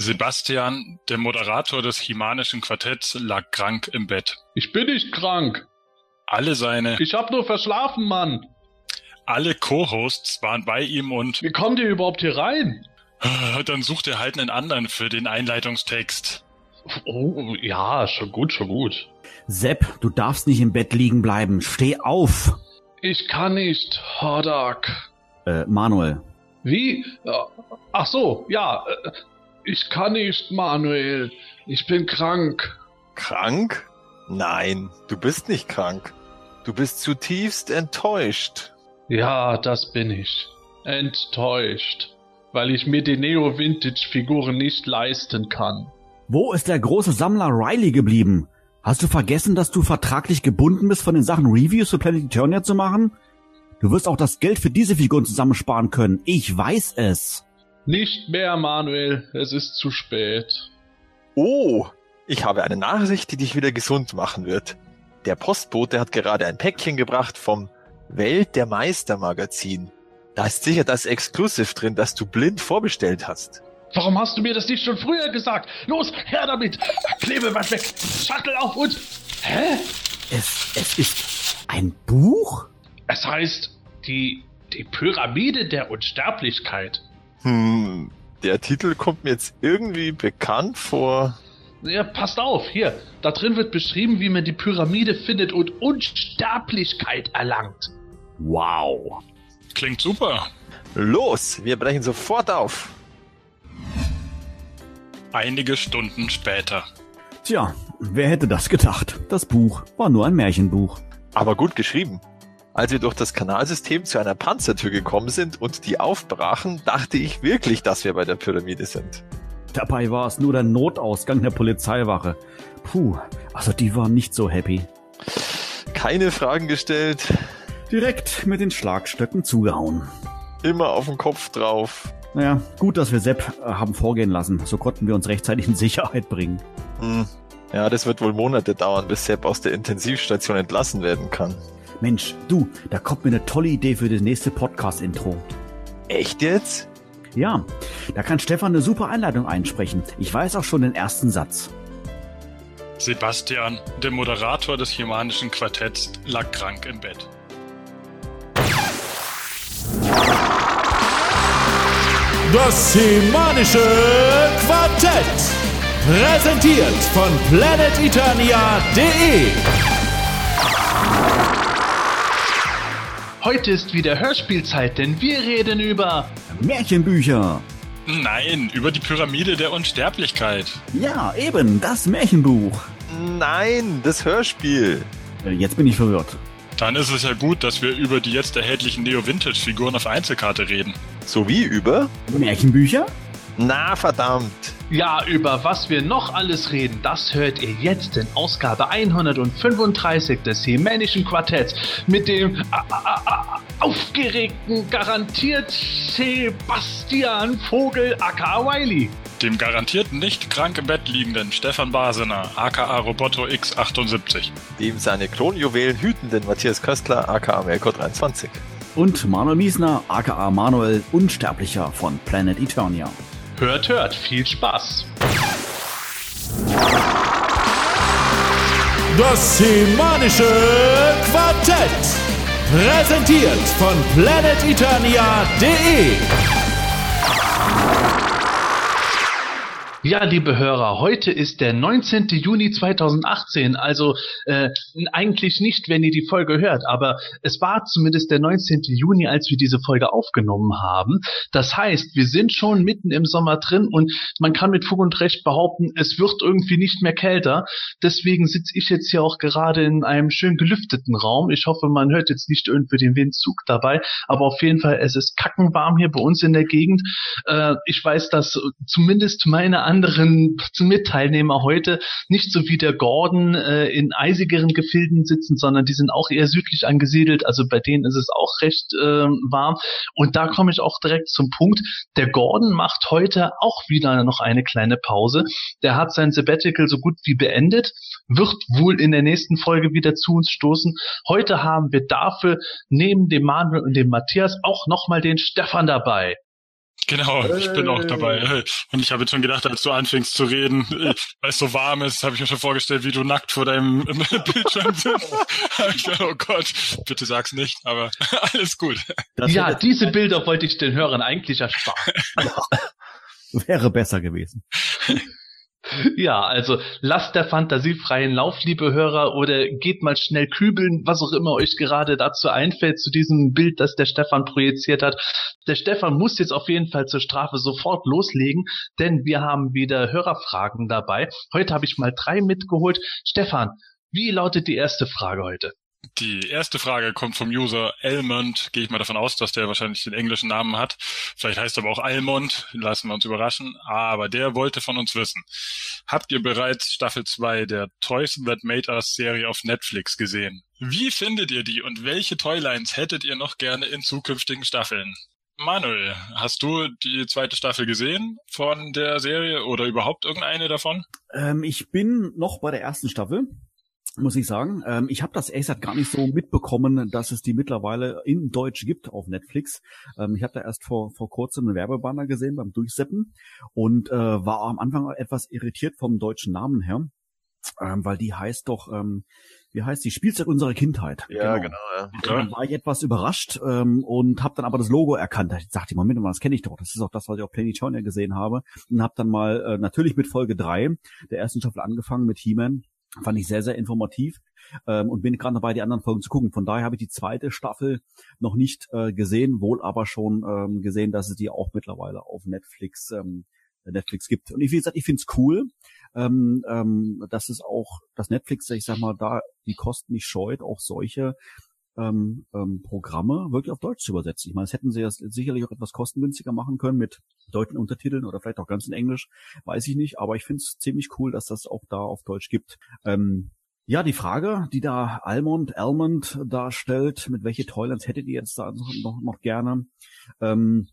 Sebastian, der Moderator des Chimanischen Quartetts, lag krank im Bett. Ich bin nicht krank. Alle seine, Ich hab nur verschlafen, Mann. alle Co-Hosts waren bei ihm und Wie kommt ihr überhaupt hier rein? dann sucht er halt einen anderen für den Einleitungstext. Oh, ja, schon gut, schon gut. Sepp, du darfst nicht im Bett liegen bleiben. Steh auf. Ich kann nicht, Hordak. Äh, Manuel. Wie? Ja, Ach so, ja. Ich kann nicht, Manuel. Ich bin krank. Krank? Nein, du bist nicht krank. Du bist zutiefst enttäuscht. Ja, das bin ich. Enttäuscht. Weil ich mir die Neo-Vintage-Figuren nicht leisten kann. Wo ist der große Sammler Riley geblieben? Hast du vergessen, dass du vertraglich gebunden bist, von den Sachen Reviews für Planet Eternia zu machen? Du wirst auch das Geld für diese Figuren zusammensparen können. Ich weiß es. Nicht mehr, Manuel. Es ist zu spät. Oh, ich habe eine Nachricht, die dich wieder gesund machen wird. Der Postbote hat gerade ein Päckchen gebracht vom Welt der Meister Magazin. Da ist sicher das Exclusive drin, das du blind vorbestellt hast. Warum hast du mir das nicht schon früher gesagt? Los, her damit! Klebeband weg! Schachtel auf und... Hä? Es, es ist ein Buch? Es heißt die, die Pyramide der Unsterblichkeit. Hm, der Titel kommt mir jetzt irgendwie bekannt vor. Ja, passt auf, hier. Da drin wird beschrieben, wie man die Pyramide findet und Unsterblichkeit erlangt. Wow. Klingt super. Los, wir brechen sofort auf. Einige Stunden später. Tja, wer hätte das gedacht? Das Buch war nur ein Märchenbuch. Aber gut geschrieben. Als wir durch das Kanalsystem zu einer Panzertür gekommen sind und die aufbrachen, dachte ich wirklich, dass wir bei der Pyramide sind. Dabei war es nur der Notausgang der Polizeiwache. Puh, also die waren nicht so happy. Keine Fragen gestellt, Direkt mit den Schlagstöcken zugehauen. immer auf den Kopf drauf. Naja, gut, dass wir Sepp äh, haben vorgehen lassen. So konnten wir uns rechtzeitig in Sicherheit bringen. Hm. Ja, das wird wohl Monate dauern, bis Sepp aus der Intensivstation entlassen werden kann. Mensch, du, da kommt mir eine tolle Idee für das nächste Podcast-Intro. Echt jetzt? Ja, da kann Stefan eine super Einleitung einsprechen. Ich weiß auch schon den ersten Satz. Sebastian, der Moderator des Chimanischen Quartetts, lag krank im Bett. Das Semanische Quartett. Präsentiert von planeteternia.de. Heute ist wieder Hörspielzeit, denn wir reden über... Märchenbücher. Nein, über die Pyramide der Unsterblichkeit. Ja, eben, das Märchenbuch. Nein, das Hörspiel. Äh, Jetzt bin ich verwirrt. Dann ist es ja gut, dass wir über die jetzt erhältlichen Neo-Vintage-Figuren auf Einzelkarte reden. Sowie über? Märchenbücher? Na verdammt. Ja, über was wir noch alles reden, das hört ihr jetzt in Ausgabe 135 des Hemänischen Quartetts mit dem a- a- a- aufgeregten, garantiert Sebastian Vogel aka Wiley. Dem garantiert nicht krank im Bett liegenden Stefan Basener, aka Roboto X78. Dem seine Kronjuwelen hütenden Matthias Köstler, aka Melko 23. Und Manuel Miesner, aka Manuel Unsterblicher von Planet Eternia. Hört, hört, viel Spaß. Das Semanische Quartett. Präsentiert von planeteternia.de. Ja, liebe Hörer, heute ist der 19. Juni 2018, also äh, eigentlich nicht, wenn ihr die Folge hört, aber es war zumindest der 19. Juni, als wir diese Folge aufgenommen haben. Das heißt, wir sind schon mitten im Sommer drin und man kann mit Fug und Recht behaupten, es wird irgendwie nicht mehr kälter. Deswegen sitze ich jetzt hier auch gerade in einem schön gelüfteten Raum. Ich hoffe, man hört jetzt nicht irgendwie den Windzug dabei, aber auf jeden Fall, es ist kackenwarm hier bei uns in der Gegend. Äh, ich weiß, dass zumindest meine anderen Mitteilnehmer heute nicht so wie der Gordon äh, in eisigeren Gefilden sitzen, sondern die sind auch eher südlich angesiedelt. Also bei denen ist es auch recht äh, warm. Und da komme ich auch direkt zum Punkt. Der Gordon macht heute auch wieder noch eine kleine Pause. Der hat sein Sabbatical so gut wie beendet, wird wohl in der nächsten Folge wieder zu uns stoßen. Heute haben wir dafür neben dem Manuel und dem Matthias auch nochmal den Stefan dabei. Genau, ich bin auch dabei. Und ich habe jetzt schon gedacht, als du anfängst zu reden, weil es so warm ist, habe ich mir schon vorgestellt, wie du nackt vor deinem Bildschirm sitzt. ich gedacht, oh Gott, bitte sag's nicht, aber alles gut. Das ja, diese Bilder wollte ich den Hörern eigentlich ersparen. Wäre besser gewesen. Ja, also lasst der Fantasie freien Lauf, liebe Hörer, oder geht mal schnell kübeln, was auch immer euch gerade dazu einfällt, zu diesem Bild, das der Stefan projiziert hat. Der Stefan muss jetzt auf jeden Fall zur Strafe sofort loslegen, denn wir haben wieder Hörerfragen dabei. Heute habe ich mal drei mitgeholt. Stefan, wie lautet die erste Frage heute? Die erste Frage kommt vom User Elmond. Gehe ich mal davon aus, dass der wahrscheinlich den englischen Namen hat. Vielleicht heißt er aber auch Almond. Lassen wir uns überraschen. Aber der wollte von uns wissen. Habt ihr bereits Staffel 2 der Toys That Made Us Serie auf Netflix gesehen? Wie findet ihr die und welche Toylines hättet ihr noch gerne in zukünftigen Staffeln? Manuel, hast du die zweite Staffel gesehen von der Serie oder überhaupt irgendeine davon? Ähm, ich bin noch bei der ersten Staffel muss ich sagen. Ähm, ich habe das ehrlich gesagt gar nicht so mitbekommen, dass es die mittlerweile in Deutsch gibt auf Netflix. Ähm, ich habe da erst vor, vor kurzem eine Werbebanner gesehen beim Durchseppen und äh, war am Anfang etwas irritiert vom deutschen Namen her, ähm, weil die heißt doch, ähm, wie heißt die, Spielzeug unserer Kindheit. Ja, genau. genau ja. Dann war ich etwas überrascht ähm, und habe dann aber das Logo erkannt. Ich sagte, Moment mal, das kenne ich doch. Das ist auch das, was ich auf Planet Turner gesehen habe. Und habe dann mal äh, natürlich mit Folge drei der ersten Staffel angefangen mit He-Man Fand ich sehr, sehr informativ ähm, und bin gerade dabei, die anderen Folgen zu gucken. Von daher habe ich die zweite Staffel noch nicht äh, gesehen, wohl aber schon ähm, gesehen, dass es die auch mittlerweile auf Netflix ähm, Netflix gibt. Und ich, wie gesagt, ich finde es cool, ähm, ähm, dass es auch, dass Netflix, ich sag mal, da die Kosten nicht scheut, auch solche ähm, ähm, Programme wirklich auf Deutsch zu übersetzen. Ich meine, das hätten sie ja sicherlich auch etwas kostengünstiger machen können mit deutschen Untertiteln oder vielleicht auch ganz in Englisch, weiß ich nicht. Aber ich finde es ziemlich cool, dass das auch da auf Deutsch gibt. Ähm, ja, die Frage, die da Almond, Almond darstellt, mit welche Toylands hättet ihr jetzt da noch, noch gerne? Ähm,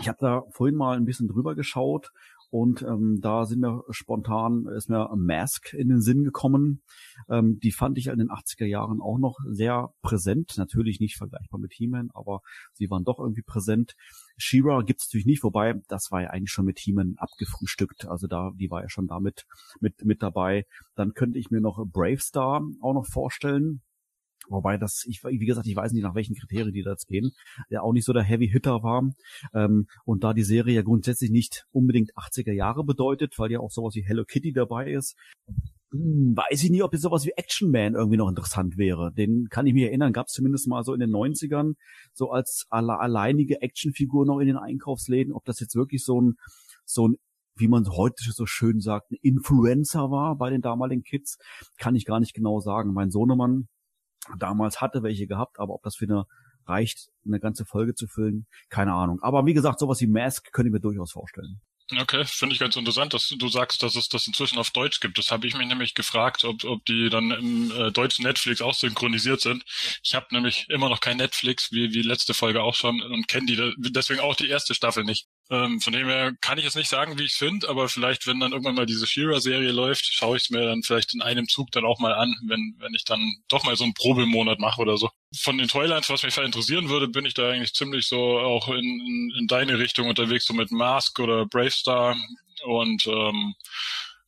ich habe da vorhin mal ein bisschen drüber geschaut und ähm, da sind mir spontan, ist mir Mask in den Sinn gekommen. Ähm, die fand ich in den 80er Jahren auch noch sehr präsent. Natürlich nicht vergleichbar mit He-Man, aber sie waren doch irgendwie präsent. She-Ra gibt's natürlich nicht, wobei das war ja eigentlich schon mit He-Man abgefrühstückt. Also da, die war ja schon damit mit, mit dabei. Dann könnte ich mir noch Brave Star auch noch vorstellen. Wobei das, ich, wie gesagt, ich weiß nicht, nach welchen Kriterien die da jetzt gehen, der auch nicht so der Heavy Hitter war. Ähm, und da die Serie ja grundsätzlich nicht unbedingt 80er Jahre bedeutet, weil ja auch sowas wie Hello Kitty dabei ist, hm, weiß ich nicht, ob jetzt sowas wie Action Man irgendwie noch interessant wäre. Den kann ich mich erinnern, gab es zumindest mal so in den 90ern, so als alle, alleinige Actionfigur noch in den Einkaufsläden. Ob das jetzt wirklich so ein, so ein wie man heute so schön sagt, ein Influencer war bei den damaligen Kids, kann ich gar nicht genau sagen. Mein Sohnemann, damals hatte welche gehabt, aber ob das für eine reicht, eine ganze Folge zu füllen, keine Ahnung. Aber wie gesagt, sowas wie Mask könnte ich mir durchaus vorstellen. Okay, finde ich ganz interessant, dass du sagst, dass es das inzwischen auf Deutsch gibt. Das habe ich mich nämlich gefragt, ob, ob die dann im äh, deutschen Netflix auch synchronisiert sind. Ich habe nämlich immer noch kein Netflix, wie, wie letzte Folge auch schon, und kenne die deswegen auch die erste Staffel nicht. Ähm, von dem her kann ich jetzt nicht sagen, wie ich finde, aber vielleicht, wenn dann irgendwann mal diese Shira-Serie läuft, schaue ich es mir dann vielleicht in einem Zug dann auch mal an, wenn, wenn ich dann doch mal so einen Probemonat mache oder so. Von den Toylines, was mich vielleicht interessieren würde, bin ich da eigentlich ziemlich so auch in, in, in deine Richtung unterwegs, so mit Mask oder Brave Star und ähm,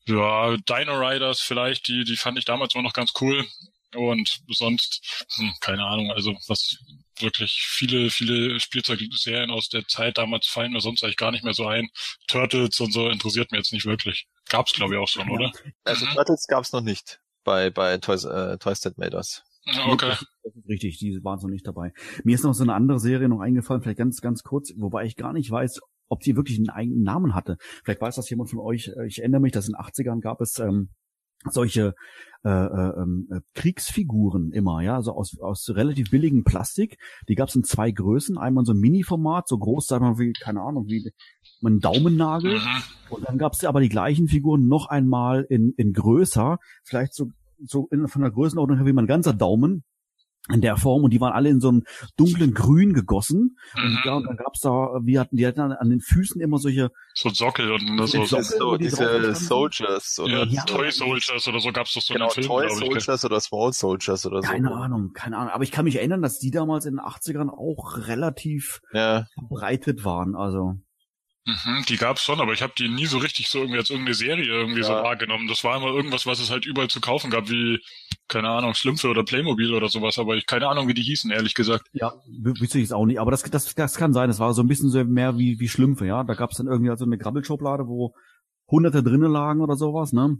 ja, Dino Riders vielleicht, die, die fand ich damals immer noch ganz cool. Und sonst, hm, keine Ahnung, also was wirklich viele, viele Spielzeugserien aus der Zeit damals fallen mir sonst eigentlich gar nicht mehr so ein. Turtles und so interessiert mir jetzt nicht wirklich. Gab's glaube ich auch schon, oder? Also mhm. Turtles gab's noch nicht bei, bei Toys, äh, Toys That Made Us. Okay. Das ist richtig, die waren noch nicht dabei. Mir ist noch so eine andere Serie noch eingefallen, vielleicht ganz, ganz kurz, wobei ich gar nicht weiß, ob die wirklich einen eigenen Namen hatte. Vielleicht weiß das jemand von euch. Ich erinnere mich, dass in den 80ern gab es ähm, solche äh, äh, ähm, äh, Kriegsfiguren immer, ja, also aus, aus relativ billigem Plastik. Die gab es in zwei Größen, einmal so ein Mini-Format, so groß, sagen wir mal, wie, keine Ahnung, wie ein Daumennagel. Mhm. Und dann gab es aber die gleichen Figuren noch einmal in, in größer, vielleicht so, so in, von der Größenordnung her wie mein ganzer Daumen in der Form und die waren alle in so einem dunklen Grün gegossen. Mhm. Und, ja, und dann gab's da, wir hatten, die hatten an den Füßen immer solche so Sockel und so, Sockel, so die diese Soldiers oder ja, Toy Soldiers oder so gab's doch so genau, Film, Toy Soldiers oder Small Soldiers oder so. Keine Ahnung, keine Ahnung. Aber ich kann mich erinnern, dass die damals in den 80ern auch relativ ja. verbreitet waren. Also Mhm, die gab's schon, aber ich habe die nie so richtig so irgendwie als irgendeine Serie irgendwie Ja. so wahrgenommen. Das war immer irgendwas, was es halt überall zu kaufen gab, wie, keine Ahnung, Schlümpfe oder Playmobil oder sowas, aber ich keine Ahnung, wie die hießen, ehrlich gesagt. Ja, wüsste ich es auch nicht. Aber das, das, das kann sein. Das war so ein bisschen so mehr wie, wie Schlümpfe, ja. Da gab es dann irgendwie so eine Grabbelschublade, wo hunderte drinnen lagen oder sowas, ne?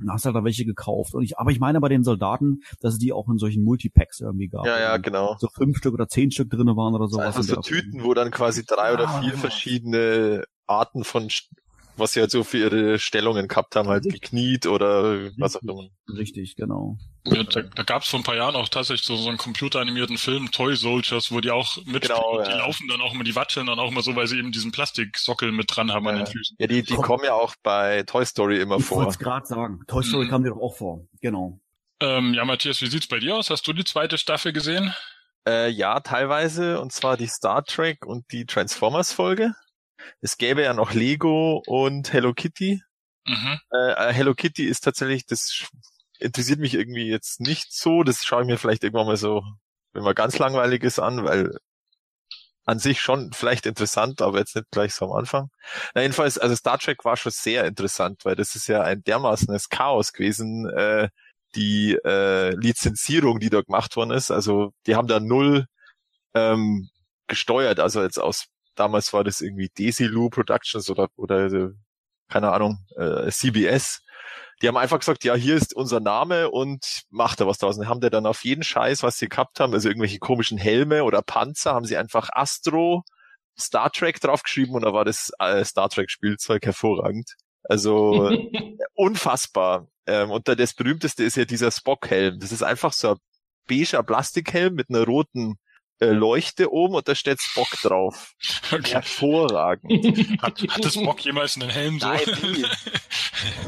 Dann hast du halt da welche gekauft. Und ich, aber ich meine bei den Soldaten, dass es die auch in solchen Multipacks irgendwie gab. Ja, ja, Wo genau. So fünf Stück oder zehn Stück drinnen waren oder So sowas. in so Tüten, wo dann quasi drei oder Ja, vier genau. verschiedene Arten von, was sie halt so für ihre Stellungen gehabt haben, halt gekniet oder was auch immer. Richtig, genau. Ja, da da gab's vor ein paar Jahren auch tatsächlich so, so einen computeranimierten Film, Toy Soldiers, wo die auch mitspielen. Genau, und die ja. laufen dann auch immer, die watscheln dann auch immer so, weil sie eben diesen Plastiksockel mit dran haben an Ja. den Füßen. Ja, die, die Komm. kommen ja auch bei Toy Story immer Ich vor. wollte es gerade sagen. Toy Story Mhm. kam dir doch auch vor. Genau. Ähm, ja, Matthias, wie sieht's bei dir aus? Hast du die zweite Staffel gesehen? Äh, ja, teilweise, und zwar die Star Trek und die Transformers Folge. Es gäbe ja noch Lego und Hello Kitty. Mhm. Äh, äh, Hello Kitty ist tatsächlich, das interessiert mich irgendwie jetzt nicht so. Das schaue ich mir vielleicht irgendwann mal so, wenn man ganz langweilig ist, an, weil an sich schon vielleicht interessant, aber jetzt nicht gleich so am Anfang. Na, jedenfalls, also Star Trek war schon sehr interessant, weil das ist ja ein dermaßenes Chaos gewesen, äh, die äh, Lizenzierung, die da gemacht worden ist. Also die haben da null ähm, gesteuert. Also jetzt aus damals war das irgendwie Desilu Productions oder oder keine Ahnung äh, CBS. Die haben einfach gesagt, ja, hier ist unser Name und macht da was draus. Und haben da dann auf jeden Scheiß, was sie gehabt haben, also irgendwelche komischen Helme oder Panzer, haben sie einfach Astro Star Trek draufgeschrieben und da war das äh, Star Trek Spielzeug hervorragend. Also unfassbar. Ähm, und da das berühmteste ist ja dieser Spock-Helm. Das ist einfach so ein beiger Plastikhelm mit einer roten Leuchte oben und da steht Spock drauf. Okay. Hervorragend. Hat, hat das Bock jemals einen Helm so? Nein, nie.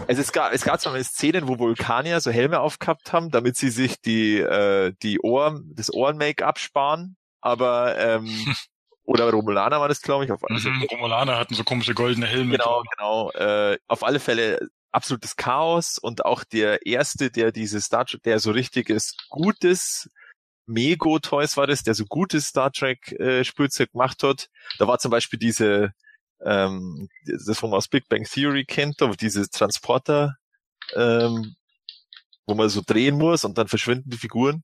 Also es gab, es gab zwar mal Szenen, wo Vulkanier so Helme aufgehabt haben, damit sie sich die, äh, die Ohren, das Ohren-Make-up sparen, aber ähm, oder Romulaner war das, glaube ich, auf also, Mhm, Romulaner hatten so komische goldene Helme. Genau, genau. Äh, auf alle Fälle absolutes Chaos und auch der erste, der dieses Star Trek, der so richtiges gutes Mego Toys war das, der so gutes Star Trek äh, Spielzeug gemacht hat. Da war zum Beispiel diese, ähm, das wo man aus Big Bang Theory kennt, da diese Transporter, ähm, wo man so drehen muss und dann verschwinden die Figuren.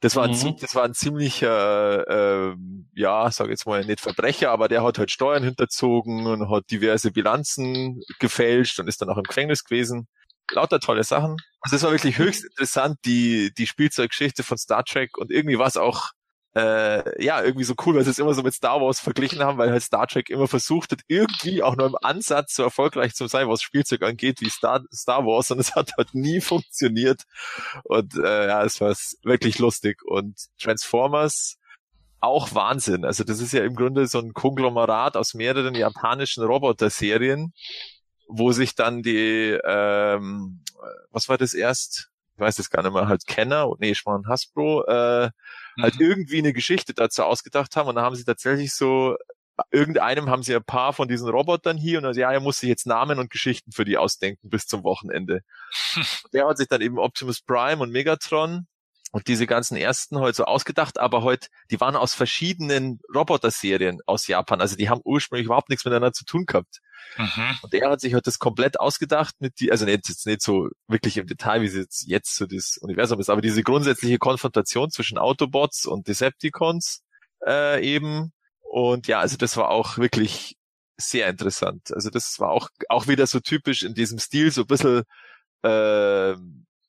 Das war, ein, Mhm. das war ein ziemlicher, äh, ja, sag jetzt mal nicht Verbrecher, aber der hat halt Steuern hinterzogen und hat diverse Bilanzen gefälscht und ist dann auch im Gefängnis gewesen. Lauter tolle Sachen. Also es war wirklich höchst interessant, die, die Spielzeuggeschichte von Star Trek und irgendwie war es auch, äh, ja, irgendwie so cool, weil sie es immer so mit Star Wars verglichen haben, weil halt Star Trek immer versucht hat, irgendwie auch nur im Ansatz so erfolgreich zu sein, was Spielzeug angeht, wie Star, Star Wars und es hat halt nie funktioniert. Und äh, ja, es war wirklich lustig. Und Transformers auch Wahnsinn. Also das ist ja im Grunde so ein Konglomerat aus mehreren japanischen Roboter-Serien, wo sich dann die, ähm, was war das erst? Ich weiß es gar nicht mehr, halt Kenner, nee, ich war Hasbro, äh, halt Mhm. irgendwie eine Geschichte dazu ausgedacht haben und dann haben sie tatsächlich so irgendeinem haben sie ein paar von diesen Robotern hier und also, ja, er muss sich jetzt Namen und Geschichten für die ausdenken bis zum Wochenende. Der hat sich dann eben Optimus Prime und Megatron und diese ganzen ersten heute so ausgedacht, aber heute, die waren aus verschiedenen Roboter-Serien aus Japan. Also die haben ursprünglich überhaupt nichts miteinander zu tun gehabt. Mhm. Und er hat sich halt das komplett ausgedacht mit die, also nicht, jetzt nicht so wirklich im Detail, wie es jetzt, jetzt so das Universum ist, aber diese grundsätzliche Konfrontation zwischen Autobots und Decepticons äh, eben. Und ja, also das war auch wirklich sehr interessant. Also das war auch, auch wieder so typisch in diesem Stil, so ein bisschen äh,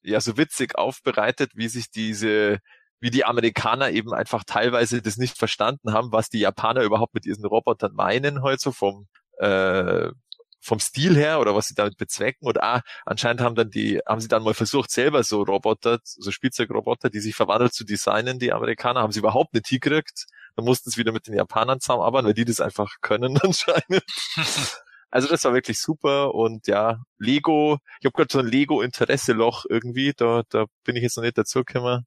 ja so witzig aufbereitet, wie sich diese, wie die Amerikaner eben einfach teilweise das nicht verstanden haben, was die Japaner überhaupt mit diesen Robotern meinen, halt so vom äh, vom Stil her oder was sie damit bezwecken. Oder ah, anscheinend haben dann die haben sie dann mal versucht selber so Roboter so Spielzeugroboter die sich verwandelt zu designen die Amerikaner haben sie überhaupt nicht hingekriegt. Dann mussten sie wieder mit den Japanern zusammenarbeiten weil die das einfach können anscheinend also das war wirklich super und ja Lego ich habe gerade so ein Lego Interesse Loch irgendwie da da bin ich jetzt noch nicht dazu gekommen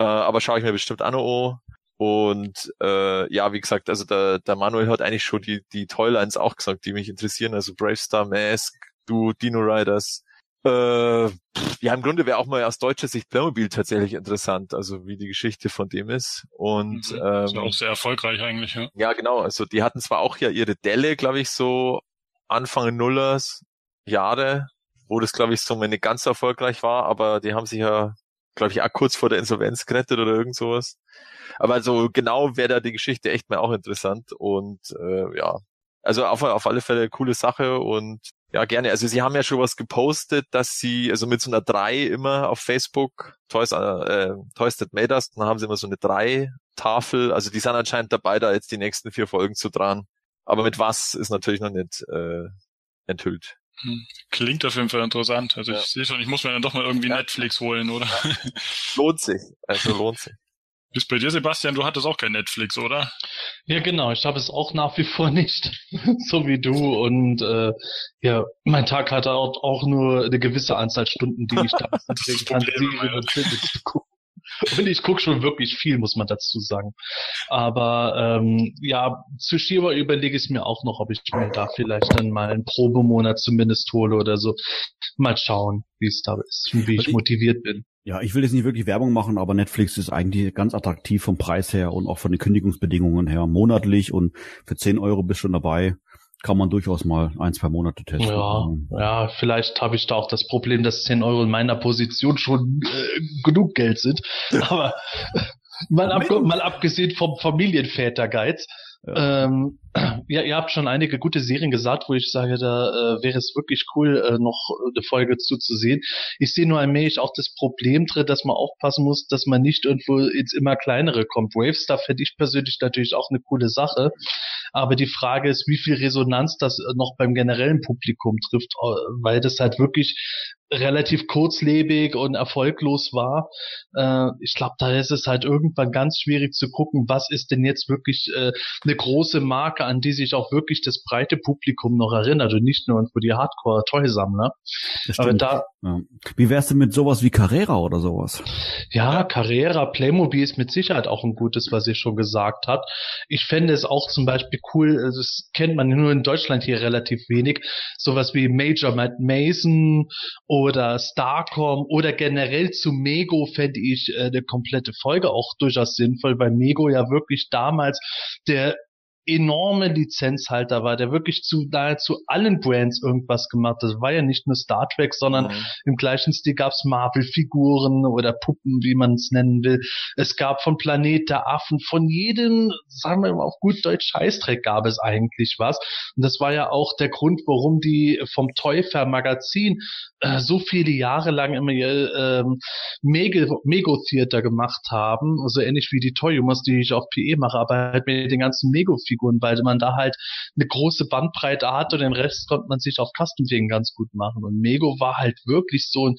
äh, aber schaue ich mir bestimmt auch noch an und äh, ja, wie gesagt, also der, der Manuel hat eigentlich schon die, die Toylines auch gesagt, die mich interessieren. Also Brave Star Mask, du Dino Riders, Äh, ja, im Grunde wäre auch mal aus deutscher Sicht Playmobil tatsächlich interessant, also wie die Geschichte von dem ist. Und Mhm. ähm, Ist ja auch sehr erfolgreich eigentlich, ja. ja, genau. Also die hatten zwar auch ja ihre Delle, glaube ich, so Anfang Nullers Jahre, wo das, glaube ich, so nicht ganz erfolgreich war, aber die haben sich ja, glaube ich, auch kurz vor der Insolvenz gerettet oder irgend sowas. Aber so genau wäre da die Geschichte echt mal auch interessant und äh, ja, also auf, auf alle Fälle coole Sache und ja, gerne. Also sie haben ja schon was gepostet, dass sie, also mit so einer 3 immer auf Facebook, Toys, äh, Toys That Made Us, dann haben sie immer so eine 3 Tafel, also die sind anscheinend dabei, da jetzt die nächsten vier Folgen zu dran. Aber mit was ist natürlich noch nicht äh, enthüllt. Klingt auf jeden Fall interessant. Also Ja. ich sehe schon, ich muss mir dann doch mal irgendwie Ja. Netflix holen, oder? Lohnt sich. Also lohnt sich. Bis bei dir, Sebastian, du hattest auch kein Netflix, oder? Ja, genau. Ich habe es auch nach wie vor nicht, so wie du. Und äh, ja, mein Tag hat auch, auch nur eine gewisse Anzahl Stunden, die ich da das kann, Problem. und ich gucke schon wirklich viel, muss man dazu sagen. Aber ähm, ja, zu Shiva überlege ich mir auch noch, ob ich mir da vielleicht dann mal einen Probemonat zumindest hole oder so. Mal schauen, wie es da ist und wie ich Also ich- motiviert bin. Ja, ich will jetzt nicht wirklich Werbung machen, aber Netflix ist eigentlich ganz attraktiv vom Preis her und auch von den Kündigungsbedingungen her. Monatlich und für 10 Euro bist du schon dabei. Kann man durchaus mal ein, zwei Monate testen. Ja, ja, vielleicht habe ich da auch das Problem, dass 10 Euro in meiner Position schon äh, genug Geld sind. Aber mal, ab, mal abgesehen vom Familienvätergeiz. Ähm, ja, ihr habt schon einige gute Serien gesagt, wo ich sage, da äh, wäre es wirklich cool, äh, noch eine Folge zuzusehen. Ich sehe nur allmählich auch das Problem drin, dass man aufpassen muss, dass man nicht irgendwo ins immer kleinere kommt. Wavestar finde ich persönlich natürlich auch eine coole Sache. Aber die Frage ist, wie viel Resonanz das äh, noch beim generellen Publikum trifft, äh, weil das halt wirklich relativ kurzlebig und erfolglos war. Äh, ich glaube, da ist es halt irgendwann ganz schwierig zu gucken, was ist denn jetzt wirklich äh, eine große Marke, an die sich auch wirklich das breite Publikum noch erinnert und nicht nur irgendwo die Hardcore-Toy-Sammler. Aber da, ja. Wie wär's denn mit sowas wie Carrera oder sowas? Ja, Carrera, Playmobil ist mit Sicherheit auch ein gutes, was ihr schon gesagt habt. Ich fände es auch zum Beispiel cool, also das kennt man nur in Deutschland hier relativ wenig, sowas wie Major Matt Mason oder Starcom oder generell zu Mego fände ich äh, eine komplette Folge auch durchaus sinnvoll, weil Mego ja wirklich damals der enorme Lizenzhalter war, der wirklich zu nahezu allen Brands irgendwas gemacht hat. Das war ja nicht nur Star Trek, sondern Mhm. im gleichen Stil gab's Marvel-Figuren oder Puppen, wie man es nennen will. Es gab von Planet der Affen, von jedem, sagen wir mal auf gut Deutsch, Scheißdreck gab es eigentlich was. Und das war ja auch der Grund, warum die vom Teufel Magazin äh, so viele Jahre lang immer ihr ähm, Mego, Mego Theater gemacht haben, also ähnlich wie die Toy Humors, die ich auf PE mache, aber halt mit den ganzen Mego-Figuren, weil man da halt eine große Bandbreite hat und den Rest konnte man sich auf Custom-Wegen ganz gut machen. Und Mego war halt wirklich so ein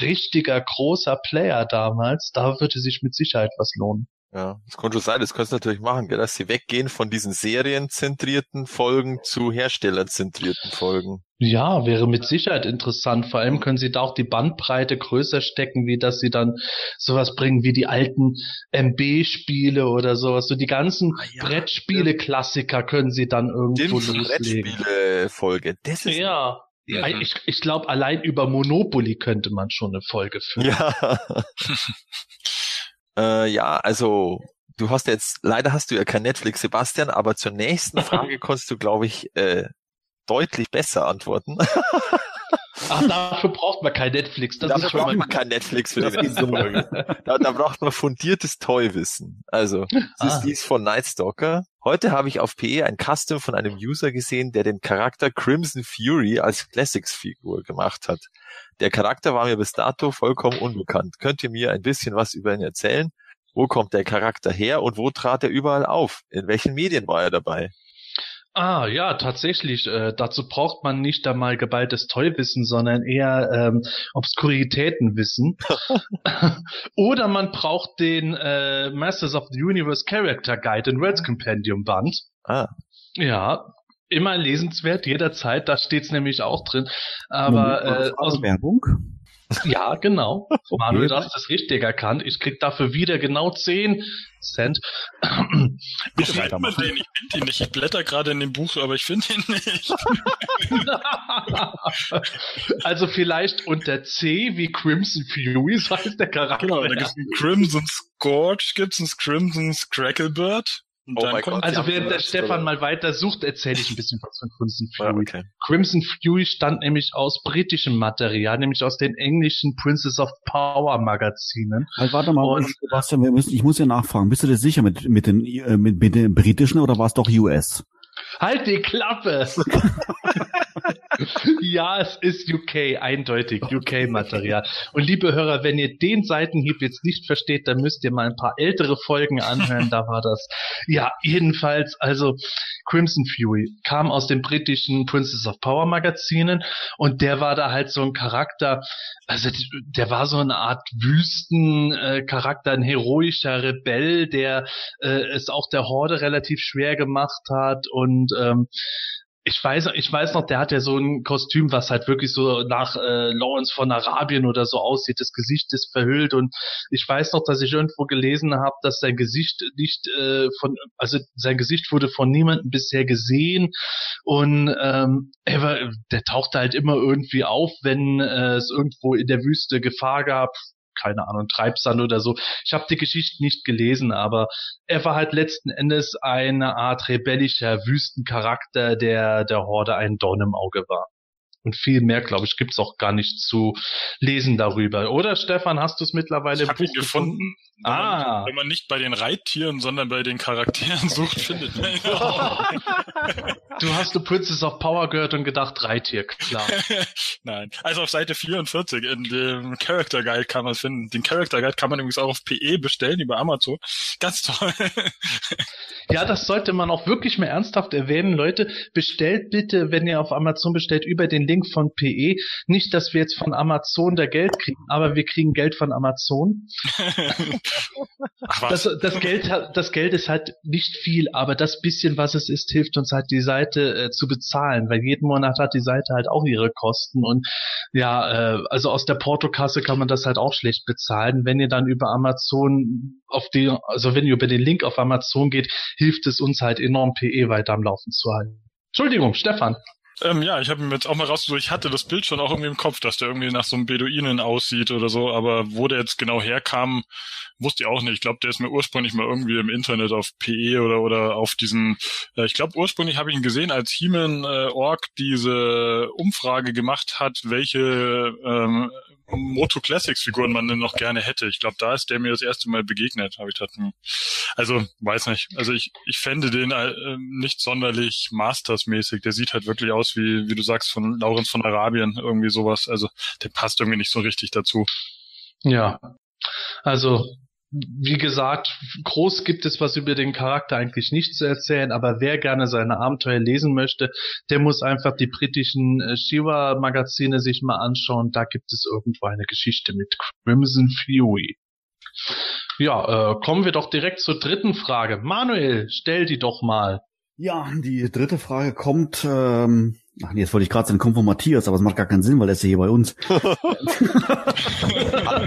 richtiger großer Player damals. Da würde sich mit Sicherheit was lohnen. Ja, das könnte schon sein, das kannst du natürlich machen, gell, dass sie weggehen von diesen serienzentrierten Folgen zu herstellerzentrierten Folgen. Ja, wäre mit Sicherheit interessant. Vor allem können sie da auch die Bandbreite größer stecken, wie dass sie dann sowas bringen wie die alten MB-Spiele oder sowas. So die ganzen Ah ja, Brettspiele-Klassiker können sie dann irgendwo Stimmt, loslegen. Brettspiele-Folge. Das ist Ja. Ja, ich, ich glaube, allein über Monopoly könnte man schon eine Folge führen. Ja. äh, ja, also du hast jetzt, leider hast du ja kein Netflix, Sebastian, aber zur nächsten Frage konntest du, glaube ich, äh, deutlich besser antworten. Ach, dafür braucht man kein Netflix. Das Dafür braucht man kein Netflix für die nächste. Folge. Da, da braucht man fundiertes Toy-Wissen. Also, das Ah. ist dies von Nightstalker. Heute habe ich auf PE ein Custom von einem User gesehen, der den Charakter Crimson Fury als Classics-Figur gemacht hat. Der Charakter war mir bis dato vollkommen unbekannt. Könnt ihr mir ein bisschen was über ihn erzählen? Wo kommt der Charakter her und wo trat er überall auf? In welchen Medien war er dabei? Ah, ja, tatsächlich. Äh, dazu braucht man nicht einmal geballtes Tollwissen, sondern eher ähm, Obskuritätenwissen. Oder man braucht den äh, Masters of the Universe Character Guide in Words Compendium Band. Ah, Ja, immer lesenswert, jederzeit. Da steht's nämlich auch drin. Aber äh, aus Werbung. Ja, genau. Manuel, du hast das richtig erkannt. Ich krieg dafür wieder genau 10 Cent. Ich finde den, ich finde ihn nicht. Ich blätter gerade in dem Buch, aber ich finde ihn nicht. also vielleicht unter C wie Crimson Fury, so heißt der Charakter. Genau, da gibt es einen Crimson Scourge, gibt es einen Crimson Scracklebird. Und oh mein Gott, also während der Stefan mal weiter sucht, erzähle ich ein bisschen was von Crimson Fury. Ja, okay. Crimson Fury stand nämlich aus britischem Material, nämlich aus den englischen Princess of Power Magazinen. Also warte mal, Und, Sebastian, wir müssen, ich muss ja nachfragen, bist du dir sicher mit, mit, den, äh, mit, mit den britischen oder war es doch US? Halt die Klappe! ja, es ist UK, eindeutig UK-Material. Und liebe Hörer, wenn ihr den Seitenhieb jetzt nicht versteht, dann müsst ihr mal ein paar ältere Folgen anhören. Da war das. Ja, jedenfalls, also Crimson Fury kam aus den britischen Princess of Power Magazinen und der war da halt so ein Charakter, also der war so eine Art Wüstencharakter, ein heroischer Rebell, der äh, es auch der Horde relativ schwer gemacht hat und ähm, ich weiß, ich weiß noch, der hat ja so ein Kostüm, was halt wirklich so nach äh, Lawrence von Arabien oder so aussieht. Das Gesicht ist verhüllt und ich weiß noch, dass ich irgendwo gelesen habe, dass sein Gesicht nicht äh, von, also sein Gesicht wurde von niemandem bisher gesehen und ähm, er war, der tauchte halt immer irgendwie auf, wenn äh, es irgendwo in der Wüste Gefahr gab, keine Ahnung, Treibsand oder so. Ich habe die Geschichte nicht gelesen, aber er war halt letzten Endes eine Art rebellischer Wüstencharakter, der der Horde ein Dorn im Auge war. Und viel mehr, glaube ich, gibt's auch gar nicht zu lesen darüber. Oder Stefan, hast du es mittlerweile ich Buch gefunden? gefunden? Wenn ah. Man, wenn man nicht bei den Reittieren, sondern bei den Charakteren sucht, findet man. Du hast du Princess of Power gehört und gedacht, Reittier, klar. Nein. Also auf Seite 44 in dem Character Guide kann man finden. Den Character Guide kann man übrigens auch auf PE bestellen über Amazon. Ganz toll. ja, das sollte man auch wirklich mehr ernsthaft erwähnen. Leute, bestellt bitte, wenn ihr auf Amazon bestellt, über den Link von PE. Nicht, dass wir jetzt von Amazon da Geld kriegen, aber wir kriegen Geld von Amazon. das, das, Geld, das Geld ist halt nicht viel, aber das bisschen, was es ist, hilft uns halt die Seite äh, zu bezahlen, weil jeden Monat hat die Seite halt auch ihre Kosten und ja, äh, also aus der Portokasse kann man das halt auch schlecht bezahlen. Wenn ihr dann über Amazon auf die, also wenn ihr über den Link auf Amazon geht, hilft es uns halt enorm PE weiter am Laufen zu halten. Entschuldigung, Stefan. Ähm, ja, ich habe mir jetzt auch mal rausgesucht, ich hatte das Bild schon auch irgendwie im Kopf, dass der irgendwie nach so einem Beduinen aussieht oder so, aber wo der jetzt genau herkam, wusste ich auch nicht. Ich glaube, der ist mir ursprünglich mal irgendwie im Internet auf PE oder oder auf diesen, äh, ich glaube ursprünglich habe ich ihn gesehen, als He-Man äh, Org diese Umfrage gemacht hat, welche ähm, Moto Classics Figuren man denn noch gerne hätte. Ich glaube, da ist der mir das erste Mal begegnet, habe ich gedacht. Also, weiß nicht. Also ich, ich fände den äh, nicht sonderlich Masters-mäßig. Der sieht halt wirklich aus wie, wie du sagst, von Laurens von Arabien, irgendwie sowas. Also, der passt irgendwie nicht so richtig dazu. Ja. Also, wie gesagt, groß gibt es was über den Charakter eigentlich nicht zu erzählen, aber wer gerne seine Abenteuer lesen möchte, der muss einfach die britischen äh, Shiva-Magazine sich mal anschauen. Da gibt es irgendwo eine Geschichte mit Crimson Fury. Ja, äh, kommen wir doch direkt zur dritten Frage. Manuel, stell die doch mal. Ja, die dritte Frage kommt ähm, Ach nee, jetzt wollte ich gerade sagen, kommt von Matthias, aber es macht gar keinen Sinn, weil er ist ja hier bei uns. Hatten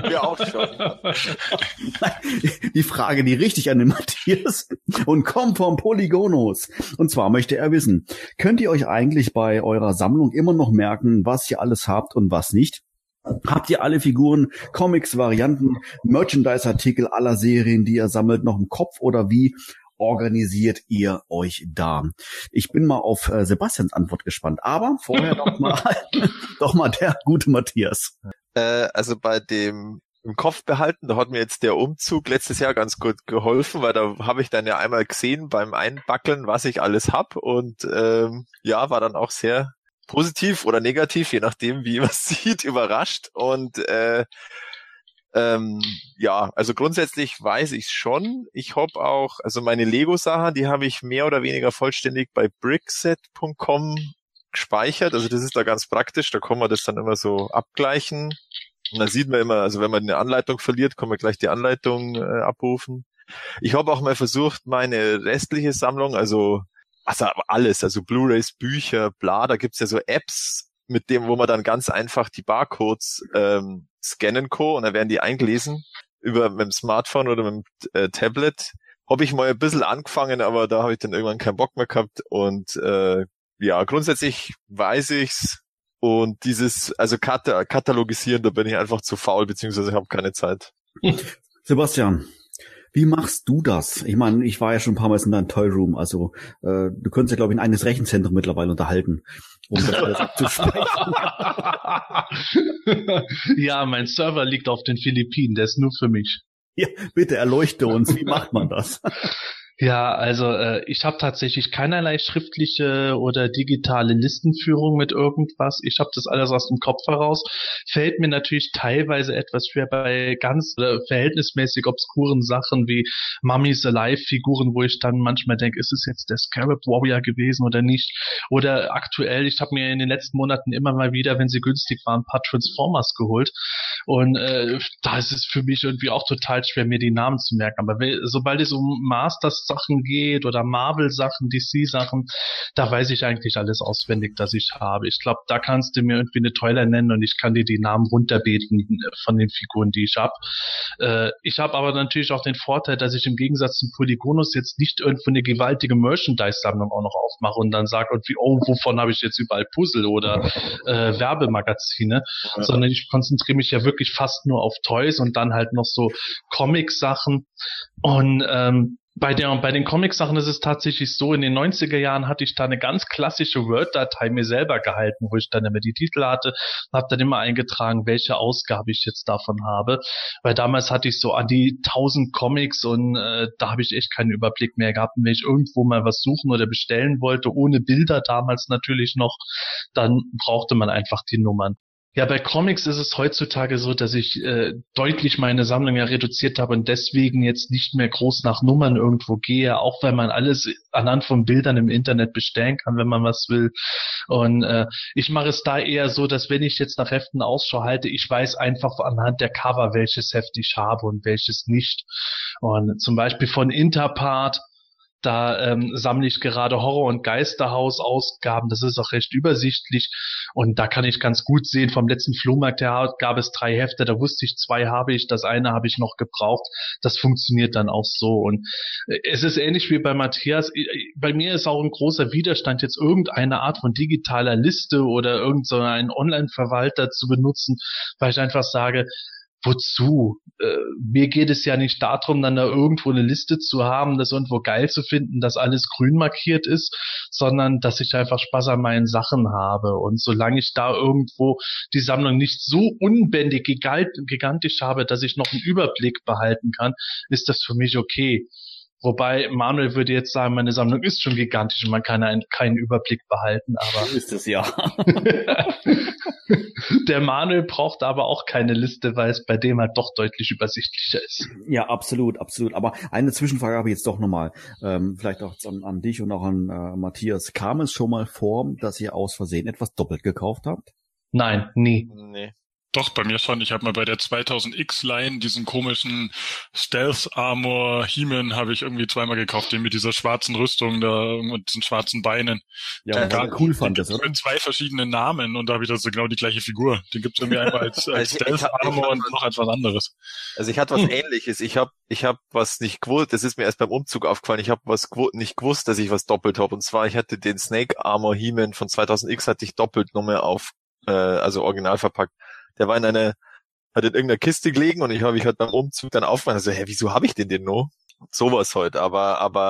wir auch schon. die Frage, die richtig an den Matthias und kommt vom Polygonos. Und zwar möchte er wissen, könnt ihr euch eigentlich bei eurer Sammlung immer noch merken, was ihr alles habt und was nicht? Habt ihr alle Figuren, Comics, Varianten, Merchandise-Artikel aller Serien, die ihr sammelt, noch im Kopf oder wie? Organisiert ihr euch da? Ich bin mal auf äh, Sebastians Antwort gespannt, aber vorher doch mal, doch mal der gute Matthias. Äh, also bei dem im Kopf behalten, da hat mir jetzt der Umzug letztes Jahr ganz gut geholfen, weil da habe ich dann ja einmal gesehen beim Einbackeln, was ich alles hab und ähm, ja, war dann auch sehr positiv oder negativ, je nachdem, wie man sieht, überrascht und äh, ähm, ja, also grundsätzlich weiß ich schon. Ich hab auch, also meine Lego-Sachen, die habe ich mehr oder weniger vollständig bei brickset.com gespeichert. Also das ist da ganz praktisch. Da kann man das dann immer so abgleichen. Und dann sieht man immer, also wenn man eine Anleitung verliert, kann man gleich die Anleitung äh, abrufen. Ich habe auch mal versucht, meine restliche Sammlung, also also alles, also Blu-rays, Bücher, bla, da gibt's ja so Apps, mit dem, wo man dann ganz einfach die Barcodes ähm, scannen kann und dann werden die eingelesen über mit dem Smartphone oder mit dem äh, Tablet. Habe ich mal ein bisschen angefangen, aber da habe ich dann irgendwann keinen Bock mehr gehabt und äh, ja, grundsätzlich weiß ich's und dieses, also Kata katalogisieren, da bin ich einfach zu faul, beziehungsweise habe keine Zeit. Sebastian, wie machst du das? Ich meine, ich war ja schon ein paar Mal in deinem Toy Room, also äh, du könntest ja, glaube ich, ein eigenes Rechenzentrum mittlerweile unterhalten, um das alles abzuspeichern. ja, mein Server liegt auf den Philippinen, der ist nur für mich. Ja, bitte erleuchte uns, wie macht man das? Ja, also äh, ich habe tatsächlich keinerlei schriftliche oder digitale Listenführung mit irgendwas. Ich habe das alles aus dem Kopf heraus. Fällt mir natürlich teilweise etwas schwer bei ganz äh, verhältnismäßig obskuren Sachen wie Mummies Alive-Figuren, wo ich dann manchmal denke, ist es jetzt der Scarab Warrior gewesen oder nicht? Oder aktuell, ich habe mir in den letzten Monaten immer mal wieder, wenn sie günstig waren, ein paar Transformers geholt. Und äh, da ist es für mich irgendwie auch total schwer, mir die Namen zu merken. Aber sobald es um Masters Sachen geht oder Marvel Sachen, DC Sachen, da weiß ich eigentlich alles auswendig, das ich habe. Ich glaube, da kannst du mir irgendwie eine Toiler nennen und ich kann dir die Namen runterbeten von den Figuren, die ich habe. Äh, ich habe aber natürlich auch den Vorteil, dass ich im Gegensatz zum Polygonus jetzt nicht irgendwo eine gewaltige Merchandise-Sammlung auch noch aufmache und dann sage irgendwie, oh, wovon habe ich jetzt überall Puzzle oder äh, Werbemagazine, ja. sondern ich konzentriere mich ja wirklich fast nur auf Toys und dann halt noch so Comic-Sachen und ähm, bei, der, bei den Comic-Sachen ist es tatsächlich so, in den 90er Jahren hatte ich da eine ganz klassische Word-Datei mir selber gehalten, wo ich dann immer die Titel hatte, habe dann immer eingetragen, welche Ausgabe ich jetzt davon habe, weil damals hatte ich so an die 1000 Comics und äh, da habe ich echt keinen Überblick mehr gehabt. Und wenn ich irgendwo mal was suchen oder bestellen wollte, ohne Bilder damals natürlich noch, dann brauchte man einfach die Nummern. Ja, bei Comics ist es heutzutage so, dass ich äh, deutlich meine Sammlung ja reduziert habe und deswegen jetzt nicht mehr groß nach Nummern irgendwo gehe, auch wenn man alles anhand von Bildern im Internet bestellen kann, wenn man was will. Und äh, ich mache es da eher so, dass wenn ich jetzt nach Heften Ausschau halte, ich weiß einfach anhand der Cover, welches Heft ich habe und welches nicht. Und zum Beispiel von Interpart da ähm, sammle ich gerade Horror- und Geisterhaus-Ausgaben. Das ist auch recht übersichtlich. Und da kann ich ganz gut sehen, vom letzten Flohmarkt her gab es drei Hefte. Da wusste ich, zwei habe ich, das eine habe ich noch gebraucht. Das funktioniert dann auch so. Und äh, es ist ähnlich wie bei Matthias. Bei mir ist auch ein großer Widerstand, jetzt irgendeine Art von digitaler Liste oder irgendeinen Online-Verwalter zu benutzen, weil ich einfach sage, wozu? Äh, mir geht es ja nicht darum, dann da irgendwo eine Liste zu haben, das irgendwo geil zu finden, dass alles grün markiert ist, sondern dass ich einfach Spaß an meinen Sachen habe. Und solange ich da irgendwo die Sammlung nicht so unbändig gigantisch habe, dass ich noch einen Überblick behalten kann, ist das für mich okay. Wobei Manuel würde jetzt sagen, meine Sammlung ist schon gigantisch und man kann einen, keinen Überblick behalten, aber. So ist es ja. Der Manuel braucht aber auch keine Liste, weil es bei dem halt doch deutlich übersichtlicher ist. Ja, absolut, absolut. Aber eine Zwischenfrage habe ich jetzt doch nochmal, ähm, vielleicht auch an, an dich und auch an äh, Matthias. Kam es schon mal vor, dass ihr aus Versehen etwas doppelt gekauft habt? Nein, nie. Nee. Doch, bei mir schon. Ich habe mal bei der 2000X-Line diesen komischen Stealth-Armor He-Man habe ich irgendwie zweimal gekauft, den mit dieser schwarzen Rüstung da und diesen schwarzen Beinen. Ja, gar cool fand das, oder? Mit zwei verschiedenen Namen und da habe ich das genau die gleiche Figur. Den gibt's irgendwie einmal als, als also Stealth-Armor und noch als was anderes. Also ich hatte was hm. ähnliches. Ich habe ich hab was nicht gewusst, das ist mir erst beim Umzug aufgefallen, ich habe was nicht gewusst, dass ich was doppelt habe. Und zwar, ich hatte den Snake Armor He-Man von 2000X hatte ich doppelt nochmal auf, äh, also original verpackt der war in einer, hat in irgendeiner Kiste gelegen und ich habe mich halt beim Umzug dann aufgemacht, so, hä, wieso habe ich den denn noch? Sowas heute, aber, aber